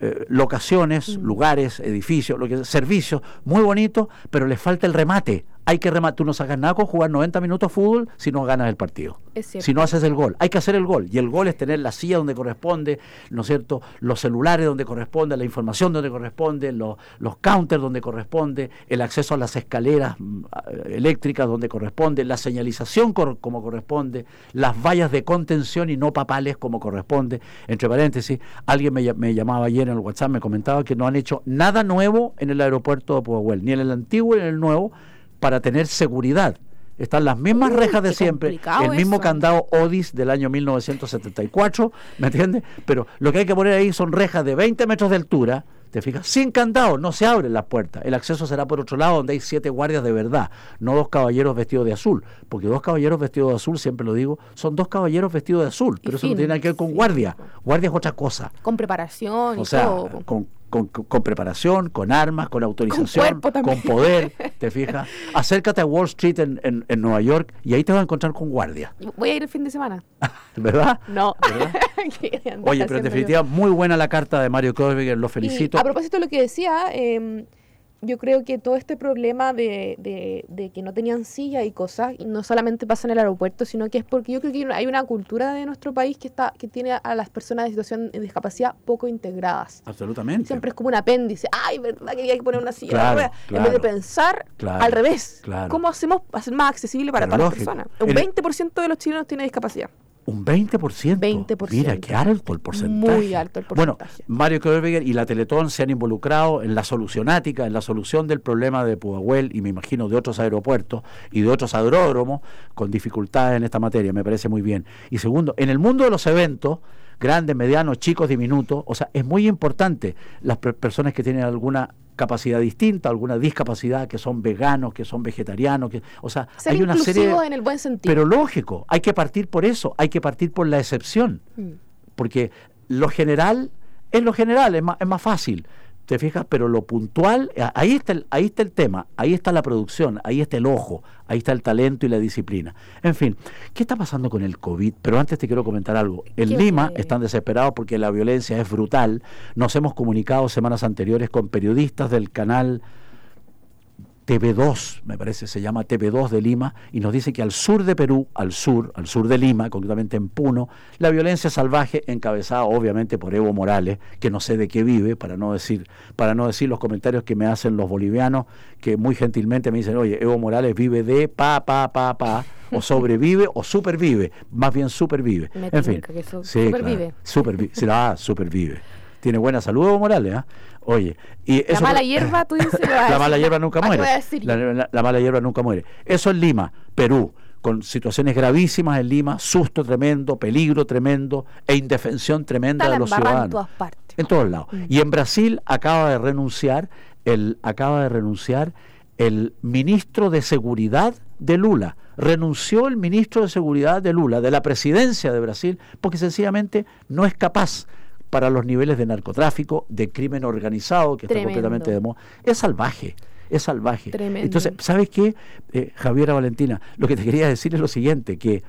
eh, locaciones, mm. lugares, edificios, lo que, servicios muy bonitos, pero les falta el remate hay que remar. Tú no sacas nada con jugar 90 minutos de fútbol si no ganas el partido. Si no haces el gol. Hay que hacer el gol. Y el gol es tener la silla donde corresponde, ¿no es cierto? Los celulares donde corresponde, la información donde corresponde, los, los counters donde corresponde, el acceso a las escaleras mm, eléctricas donde corresponde, la señalización cor- como corresponde, las vallas de contención y no papales como corresponde. Entre paréntesis, alguien me llamaba ayer en el WhatsApp, me comentaba que no han hecho nada nuevo en el aeropuerto de Pudahuel, ni en el antiguo ni en el nuevo, para tener seguridad. Están las mismas Uy, rejas de siempre, el mismo eso. candado Odis del año 1974, ¿me entiendes? Pero lo que hay que poner ahí son rejas de 20 metros de altura, ¿te fijas? Sin candado, no se abren las puertas. El acceso será por otro lado, donde hay siete guardias de verdad, no dos caballeros vestidos de azul, porque dos caballeros vestidos de azul, siempre lo digo, son dos caballeros vestidos de azul, pero eso no tiene nada que ver con sí. guardia. Guardia es otra cosa. Con preparación O sea, todo. con, con- con preparación, con armas, con autorización, con poder, ¿te fijas? *laughs* Acércate a Wall Street en, en- en Nueva York y ahí te vas a encontrar con guardia, Voy a ir el fin de semana. *laughs* ¿verdad? No. ¿Verdad? *laughs* ¿Qué andar Oye, pero en definitiva, muy buena la carta de Mario Kohlberger, lo Y felicito. a propósito de lo que decía, eh, yo creo que todo este problema de, de- de que no tenían silla y cosas, y no solamente pasa en el aeropuerto, sino que es porque yo creo que hay una cultura de nuestro país que está que tiene a las personas de situación de discapacidad poco integradas. Absolutamente. Siempre es como un apéndice. Ay, ¿verdad que hay que poner una silla? Claro, ruedas?" En vez de pensar claro, al revés. ¿Cómo hacemos para hacer más accesible para Pero todas lógico. las personas? Un En el- 20% de los chilenos tiene discapacidad. Un 20%. 20%. Mira, qué alto el porcentaje. Muy alto el Bueno, porcentaje. Mario Kohlberger y la Teletón se han involucrado en la solucionática, en la solución del problema de Pudahuel y me imagino de otros aeropuertos y de otros aeródromos con dificultades en esta materia. Me parece muy bien. Y segundo, en el mundo de los eventos, grandes, medianos, chicos, diminutos, o sea, es muy importante las per- personas que tienen alguna capacidad distinta, alguna discapacidad, que son veganos, que son vegetarianos, que, o sea, Ser hay una serie en el buen sentido. pero lógico, hay que partir por eso, hay que partir por la excepción, Mm. porque lo general es lo general, es más, es más fácil, ¿te fijas? Pero lo puntual, a- ahí está, el, ahí está el tema, ahí está la producción, ahí está el ojo, ahí está el talento y la disciplina. En fin, ¿qué está pasando con el COVID? Pero antes te quiero comentar algo. En ¿Qué Lima están desesperados porque la violencia es brutal. Nos hemos comunicado semanas anteriores con periodistas del canal TV2, me parece, se llama TV2 de Lima, y nos dice que al sur de Perú, al sur, al sur de Lima, concretamente en Puno, la violencia salvaje, encabezada obviamente por Evo Morales, que no sé de qué vive, para no decir, para no decir los comentarios que me hacen los bolivianos, que muy gentilmente me dicen, oye, Evo Morales vive de pa, pa, pa, pa, o sobrevive o supervive, más bien supervive. Me En fin, que sí, supervive. claro, supervi- sí, ah, supervive. Tiene buena salud Evo Morales, ¿ah? Oye, y La eso mala hierba, tú dices. *laughs* la mala hierba nunca *laughs* muere. La, la- la mala hierba nunca muere. Eso en Lima, Perú, con situaciones gravísimas en Lima, susto tremendo, peligro tremendo e indefensión tremenda Está la de los embarrada en ciudadanos. todas partes. En todos lados. Mm. Y en Brasil acaba de renunciar el acaba de renunciar el ministro de Seguridad de Lula. Renunció el ministro de Seguridad de Lula, de la presidencia de Brasil, porque sencillamente no es capaz para los niveles de narcotráfico, de crimen organizado, que Tremendo. está completamente de moda. Es salvaje, es salvaje. Tremendo. Entonces, ¿sabes qué, eh, Javiera Valentina? Lo que te quería decir es lo siguiente, que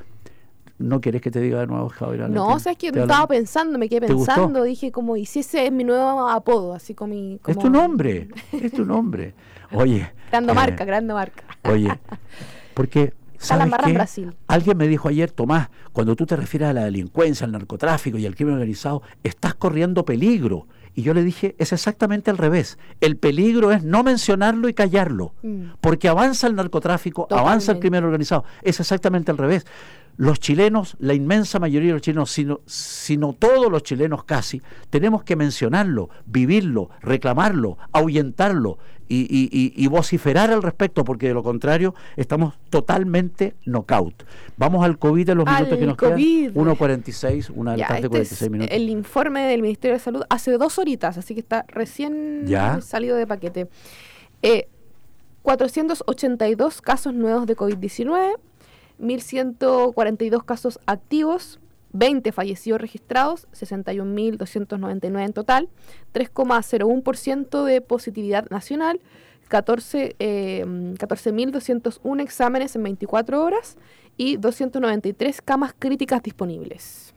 no querés que te diga de nuevo, Javiera Valentina. No, o sea, es que ¿Te estaba pensando, me quedé pensando, dije como, y si ese es mi nuevo apodo, así como mi... Es tu nombre, *laughs* es tu nombre. Oye. Grande eh, marca, grande marca. Oye, *laughs* porque Está la ¿sabes embarrada en qué? Brasil. Alguien me dijo ayer, Tomás, cuando tú te refieres a la delincuencia, al narcotráfico y al crimen organizado, estás corriendo peligro. Y yo le dije, es exactamente al revés. El peligro es no mencionarlo y callarlo. Mm. Porque avanza el narcotráfico, avanza el crimen organizado. Es exactamente al revés. Los chilenos, la inmensa mayoría de los chilenos, sino, sino todos los chilenos casi, tenemos que mencionarlo, vivirlo, reclamarlo, ahuyentarlo y, y- y- y vociferar al respecto, porque de lo contrario estamos totalmente knockout. Vamos al COVID en los Al minutos que nos COVID. quedan. 1.46, una de la Ya, tarde, este 46 es minutos. el informe del Ministerio de Salud hace dos horitas, así que está recién Ya. salido de paquete. Eh, 482 casos nuevos de COVID-19, 1.142 casos activos, 20 fallecidos registrados, 61.299 en total, 3,01% de positividad nacional, 14, eh, 14.201 exámenes en 24 horas y 293 camas críticas disponibles.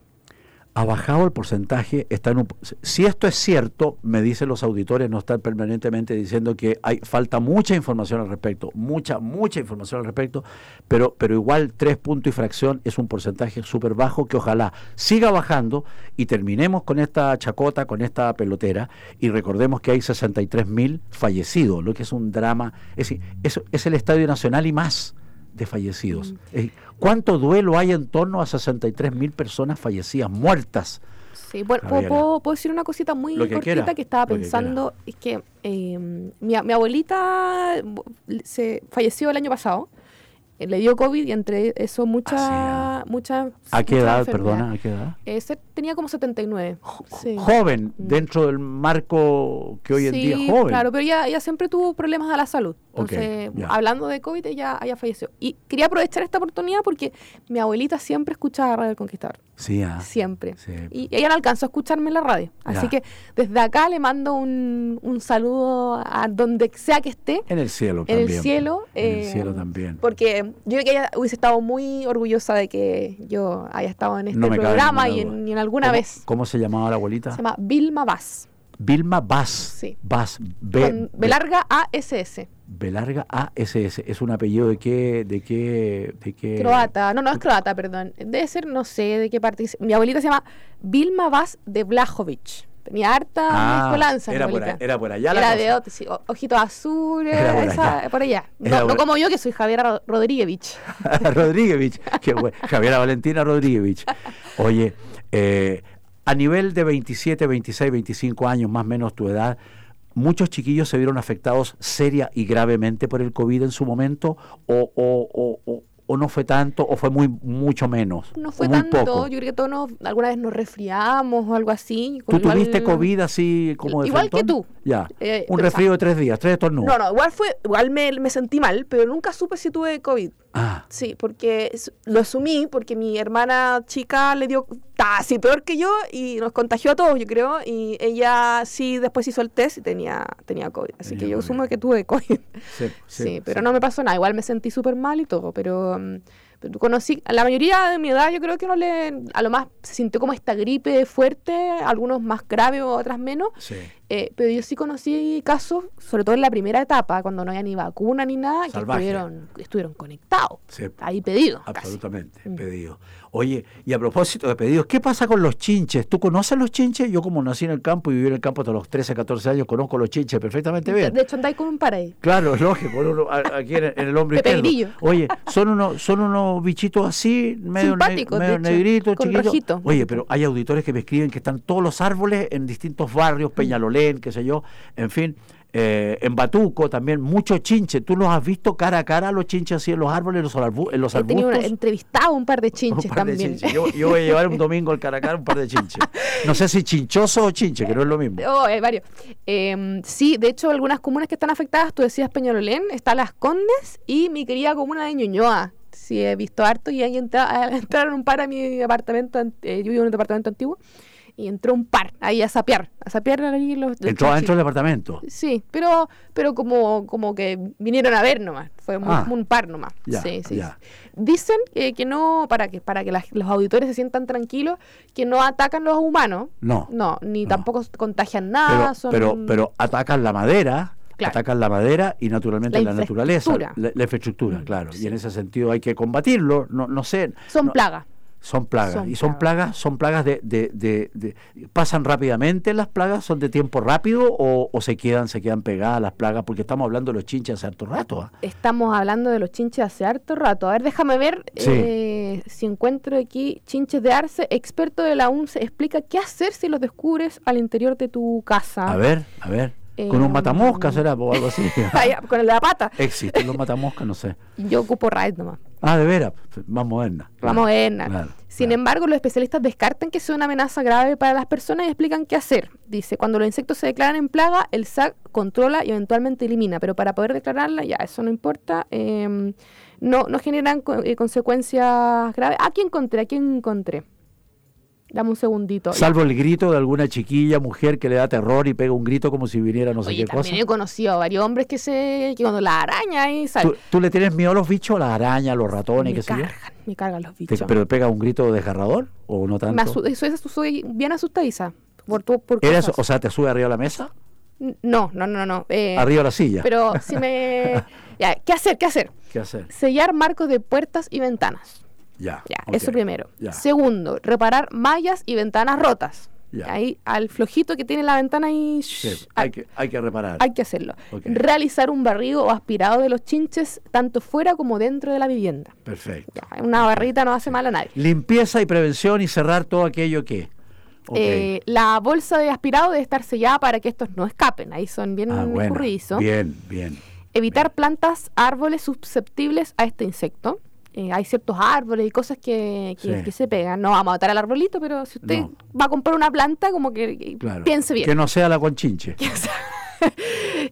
Ha bajado el porcentaje, está en un, si esto es cierto, me dicen los auditores, no están permanentemente diciendo que hay falta mucha información al respecto, mucha, mucha información al respecto, pero, pero igual tres puntos y fracción es un porcentaje súper bajo que ojalá siga bajando y terminemos con esta chacota, con esta pelotera, y recordemos que hay 63 mil fallecidos, lo que es un drama, es, decir, es, es el Estadio Nacional y más de fallecidos. Mm. ¿Cuánto duelo hay en torno a 63 mil personas fallecidas, muertas? Sí, bueno, ¿puedo, decir una cosita muy cortita que estaba pensando? es que eh, mi, mi, abuelita se falleció el año pasado eh, le dio COVID y entre eso mucha, ah, mucha ¿A qué edad, perdona, a qué edad? Ese tenía como 79. Joven, mm. dentro del marco que hoy en día es joven. claro, pero ella, ella siempre tuvo problemas a la salud. Entonces, hablando de COVID, ella, ella falleció. Y quería aprovechar esta oportunidad porque mi abuelita siempre escuchaba Radio El Conquistador. Sí, ah. Siempre. Y ella no alcanzó a escucharme en la radio. Así que desde acá le mando un, un, saludo a donde sea que esté. En el cielo en El cielo, en el cielo también. Porque yo creo que ella hubiese estado muy orgullosa de que yo haya estado en este programa y en, alguna vez. ¿Cómo se llamaba la abuelita? Se llama Vilma Vaz. Vilma Vaz. Sí. Vaz. B, B, larga A-S-S. B larga A-S-S. ¿Es un apellido de qué, de qué, de qué? Croata. No, no es croata, perdón. Debe ser, no sé de qué parte. Mi abuelita se llama Vilma Vaz de Blajovic. Tenía harta ah, era, por, era por allá la Era de sí, ojitos azules, por, esa, por allá. No, no, como yo, que soy Javiera Rodríguez. *laughs* Rodríguez, qué bueno. Javiera Valentina Rodríguez. Oye, eh, a nivel de 27, 26, 25 años, más o menos tu edad, muchos chiquillos se vieron afectados seria y gravemente por el COVID en su momento o, o, o, o no fue tanto o fue muy mucho menos? No fue tanto, yo creo que todos alguna vez nos resfriamos o algo así. ¿Tú tuviste COVID así como de Igual que tú. Ya, eh, un resfrío de tres días, tres estornudos. No, no, igual, fue, igual me, me sentí mal, pero nunca supe si tuve COVID. Ah. Sí, porque lo asumí, porque mi hermana chica le dio casi peor que yo y nos contagió a todos, yo creo, y ella sí después hizo el test y tenía, tenía COVID. Así que yo asumo que tuve *laughs* COVID. Sí, sí, pero no me pasó nada, igual me sentí súper mal y todo, pero... Mm, conocí, a la mayoría de mi edad yo creo que no le, a lo más se sintió como esta gripe fuerte, algunos más graves, otras menos, eh, pero yo sí conocí casos, sobre todo en la primera etapa, cuando no había ni vacuna ni nada, que estuvieron, estuvieron conectados, ahí pedidos. Absolutamente, mm. pedidos. Oye, y a propósito de pedidos, ¿qué pasa con los chinches? ¿Tú conoces los chinches? Yo como nací en el campo y viví en el campo hasta los 13, 14 años, conozco los chinches perfectamente bien. De hecho, andáis con un par ahí. Claro, es lógico, aquí en, el hombre. *laughs* Oye, son unos, son unos bichitos así, medio, medio negritos, chiquitos. Oye, pero hay auditores que me escriben que están todos los árboles en distintos barrios, Peñalolén, qué sé yo, en fin eh, en Batuco también, muchos chinches. ¿Tú los has visto cara a cara los chinches así en los árboles, en los, arbustos? He entrevistado un par de chinches también. Yo, voy a llevar un domingo al cara a cara un par de chinches. No sé si chinchoso o chinche, que no es lo mismo. Oh, hay varios. Em, sí, de hecho, algunas comunas que están afectadas, tú decías Peñalolén, está Las Condes y mi querida comuna de Ñuñoa. Sí, he visto harto y ahí *laughs* entraron un par a mi apartamento, eh, yo vivo en un departamento antiguo y entró un par ahí a sapear, a sapear ahí los, Entró adentro del departamento. Sí, pero pero como como que vinieron a ver nomás, fue ah. un par nomás. sí, sí, Dicen que no para que para que los auditores se sientan tranquilos, que no atacan los humanos. No. No, ni tampoco contagian nada, pero, pero, atacan la madera. Atacan la madera y naturalmente la, naturaleza, la, infraestructura, claro. Y en ese sentido hay que combatirlo. No, no sé. Son plagas. Son plagas. y son plagas, son plagas de, de, de, ¿Pasan rápidamente las plagas? ¿Son de tiempo rápido o, se quedan se quedan pegadas las plagas? Porque estamos hablando de los chinches hace harto rato. ¿ah? Estamos hablando de los chinches hace harto rato. A ver, déjame ver eh, si encuentro aquí chinches de arce. Experto de la UNCE explica qué hacer si los descubres al interior de tu casa. A ver, a ver. Con un eh, matamosca será o algo así. *laughs* con el de la pata. Existen los matamoscas, no sé. Yo ocupo raid nomás. Ah, de veras, más moderna. Más moderna. Sin embargo, los especialistas descartan que sea una amenaza grave para las personas y explican qué hacer. Dice, cuando los insectos se declaran en plaga, el SAC controla y eventualmente elimina, pero para poder declararla, ya, eso no importa. Em, no, no generan eh, consecuencias graves. Aquí encontré, aquí encontré. Dame un segundito. Salvo el grito de alguna chiquilla, mujer que le da terror y pega un grito como si viniera no sé qué cosa. También he conocido a varios hombres que se que cuando la araña y sale. ¿Tú, le tienes miedo a los bichos, a las arañas, a los ratones, qué sé yo? me cargan los ¿Te- bichos. ¿Pero pega un grito desgarrador o no Me tanto? asu- eso, eso soy bien asustadiza. Por, tu- por ¿Eres- cosas. o sea, te sube arriba de la mesa? No, no, no, no. eh, Arriba de la silla. Pero si me... *laughs* Ya, ¿Qué hacer? ¿Qué hacer? ¿Qué hacer? Sellar marcos de puertas y ventanas. Ya. Ya, eso primero. Ya. Segundo, reparar mallas y ventanas rotas. Ya. Ahí, al flojito que tiene la ventana ahí, Sí, shh, hay, que, hay que reparar. hay que hacerlo. Realizar un barrido o aspirado de los chinches, tanto fuera como dentro de la vivienda. Perfecto. Ya, una barrita no hace mal a nadie. Limpieza y prevención y cerrar todo aquello que. Eh, la bolsa de aspirado debe estar sellada para que estos no escapen. Ahí son bien ah, bueno. Bien, bien. Evitar plantas, árboles susceptibles a este insecto. Eh, hay ciertos árboles y cosas que, que- Sí. que se pegan. No vamos a matar al arbolito, pero si usted No. va a comprar una planta, como que que Claro. piense bien. Que no sea la conchinche. *laughs*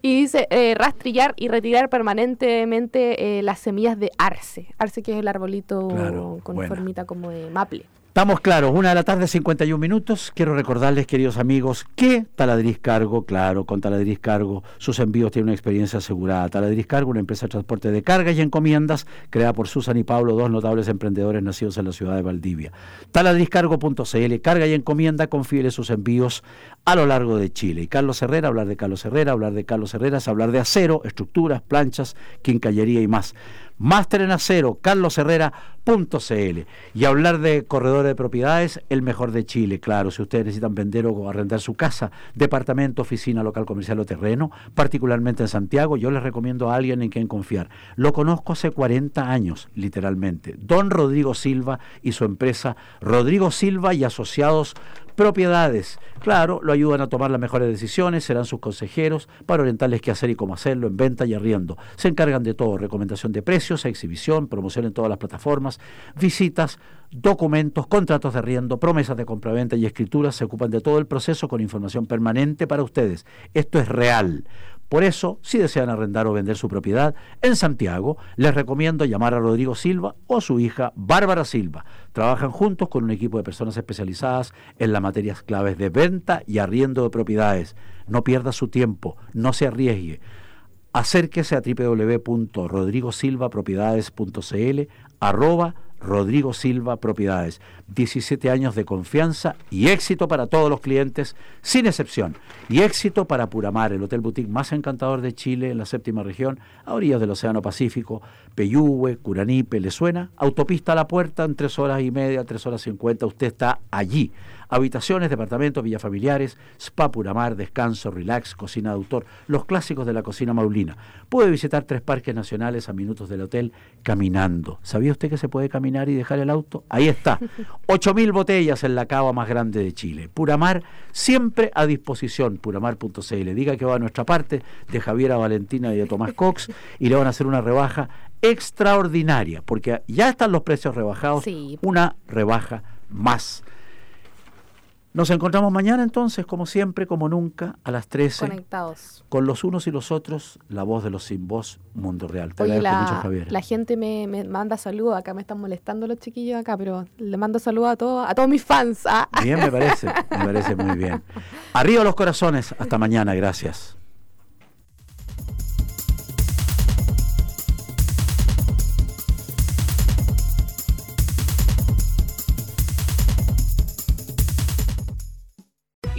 Y dice eh, rastrillar y retirar permanentemente eh, las semillas de arce. Arce que es el arbolito Claro, con buena. formita como de maple. Estamos claros, una de la tarde, 51 minutos. Quiero recordarles, queridos amigos, que Taladriz Cargo, claro, con Taladriz Cargo, sus envíos tienen una experiencia asegurada. Taladriz Cargo, una empresa de transporte de cargas y encomiendas, creada por Susan y Pablo, dos notables emprendedores nacidos en la ciudad de Valdivia. Taladrizcargo.cl, carga y encomienda, confíe sus envíos a lo largo de Chile. Y Carlos Herrera, hablar de Carlos Herrera, hablar de Carlos Herrera hablar de acero, estructuras, planchas, quincallería y más. Máster en acero, carlosherrera.cl. Y hablar de corredores de propiedades, el mejor de Chile, claro. Si ustedes necesitan vender o arrendar su casa, departamento, oficina, local comercial o terreno, particularmente en Santiago, yo les recomiendo a alguien en quien confiar. Lo conozco hace 40 años, literalmente. Don Rodrigo Silva y su empresa Rodrigo Silva y Asociados propiedades. Claro, lo ayudan a tomar las mejores decisiones, serán sus consejeros para orientarles qué hacer y cómo hacerlo en venta y arriendo. Se encargan de todo, recomendación de precios, exhibición, promoción en todas las plataformas, visitas, documentos, contratos de arriendo, promesas de compraventa y escrituras, se ocupan de todo el proceso con información permanente para ustedes. Esto es real. Por eso, si desean arrendar o vender su propiedad en Santiago, les recomiendo llamar a Rodrigo Silva o su hija Bárbara Silva. Trabajan juntos con un equipo de personas especializadas en las materias claves de venta y arriendo de propiedades. No pierda su tiempo, no se arriesgue. Acérquese a www.rodrigosilvapropiedades.cl arroba Rodrigo Silva Propiedades. 17 años de confianza y éxito para todos los clientes, sin excepción. Y éxito para Puramar, el hotel boutique más encantador de Chile, en la séptima región, a orillas del Océano Pacífico. Peyúgue, Curanipe, ¿le suena? Autopista a la puerta en 3 horas y media, 3 horas 50. Usted está allí. Habitaciones, departamentos, villas familiares, spa Puramar, descanso, relax, cocina de autor, los clásicos de la cocina maulina. Puede visitar tres parques nacionales a minutos del hotel caminando. ¿Sabía usted que se puede caminar y dejar el auto? Ahí está. *laughs* 8.000 botellas en la cava más grande de Chile. Puramar, siempre a disposición. Puramar.cl. Diga que va a nuestra parte de Javiera Valentina y de Tomás Cox y le van a hacer una rebaja extraordinaria, porque ya están los precios rebajados. Sí. Una rebaja más. Nos encontramos mañana entonces, como siempre, como nunca, a las 13, Conectados. con los unos y los otros, la voz de los sin voz, Mundo Real. Te Oye, agradezco la, mucho, Javier. la gente me, me manda saludos. Acá me están molestando los chiquillos acá, pero le mando saludos a todos, a todos mis fans. ah. Bien, me parece, me parece muy bien. *laughs* Arriba los corazones, hasta mañana, gracias.